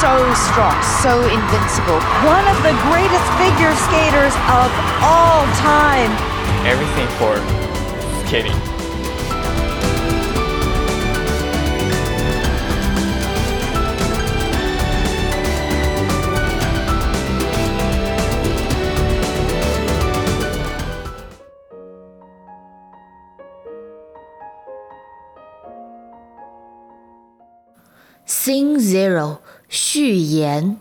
so strong, so invincible. One of the greatest figure skaters of all time. Everything for skating. Sing Zero 序言。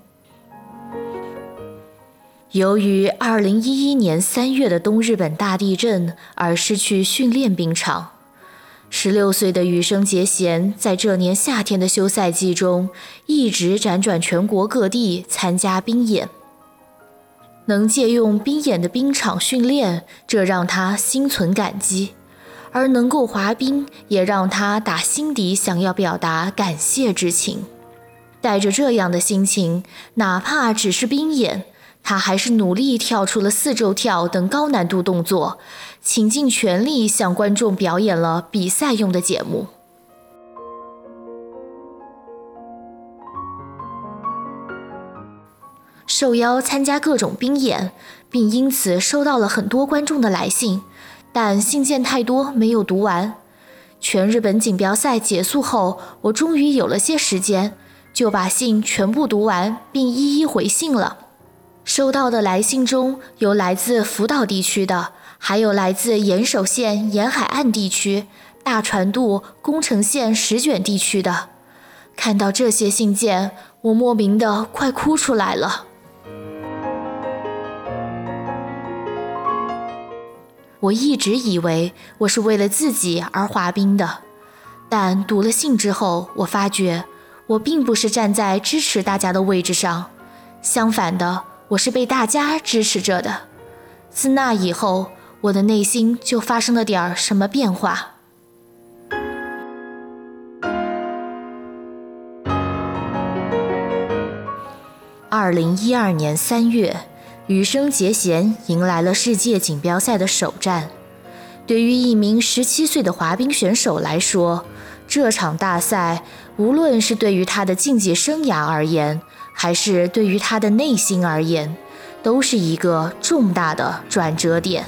由于2011年3月的东日本大地震而失去训练冰场，16岁的羽生结弦在这年夏天的休赛季中一直辗转全国各地参加冰演。能借用冰演的冰场训练，这让他心存感激。而能够滑冰，也让他打心底想要表达感谢之情。带着这样的心情，哪怕只是冰演，他还是努力跳出了四周跳等高难度动作，倾尽全力向观众表演了比赛用的节目。受邀参加各种冰演，并因此收到了很多观众的来信。但信件太多，没有读完。全日本锦标赛结束后，我终于有了些时间，就把信全部读完，并一一回信了。收到的来信中有来自福岛地区的，还有来自岩手县沿海岸地区、大船渡、宫城县石卷地区的。看到这些信件，我莫名的快哭出来了。我一直以为我是为了自己而滑冰的，但读了信之后，我发觉我并不是站在支持大家的位置上，相反的，我是被大家支持着的。自那以后，我的内心就发生了点儿什么变化。二零一二年三月。羽生结弦迎来了世界锦标赛的首战。对于一名十七岁的滑冰选手来说，这场大赛无论是对于他的竞技生涯而言，还是对于他的内心而言，都是一个重大的转折点。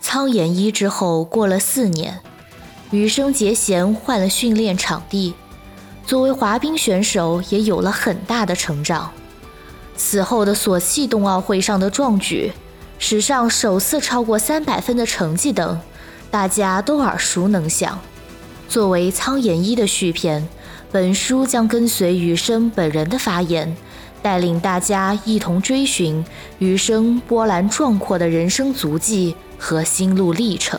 仓研一之后，过了四年，羽生结弦换了训练场地，作为滑冰选手也有了很大的成长。此后的索契冬奥会上的壮举，史上首次超过三百分的成绩等，大家都耳熟能详。作为苍岩一的续篇，本书将跟随羽生本人的发言，带领大家一同追寻羽生波澜壮阔的人生足迹。和心路历程。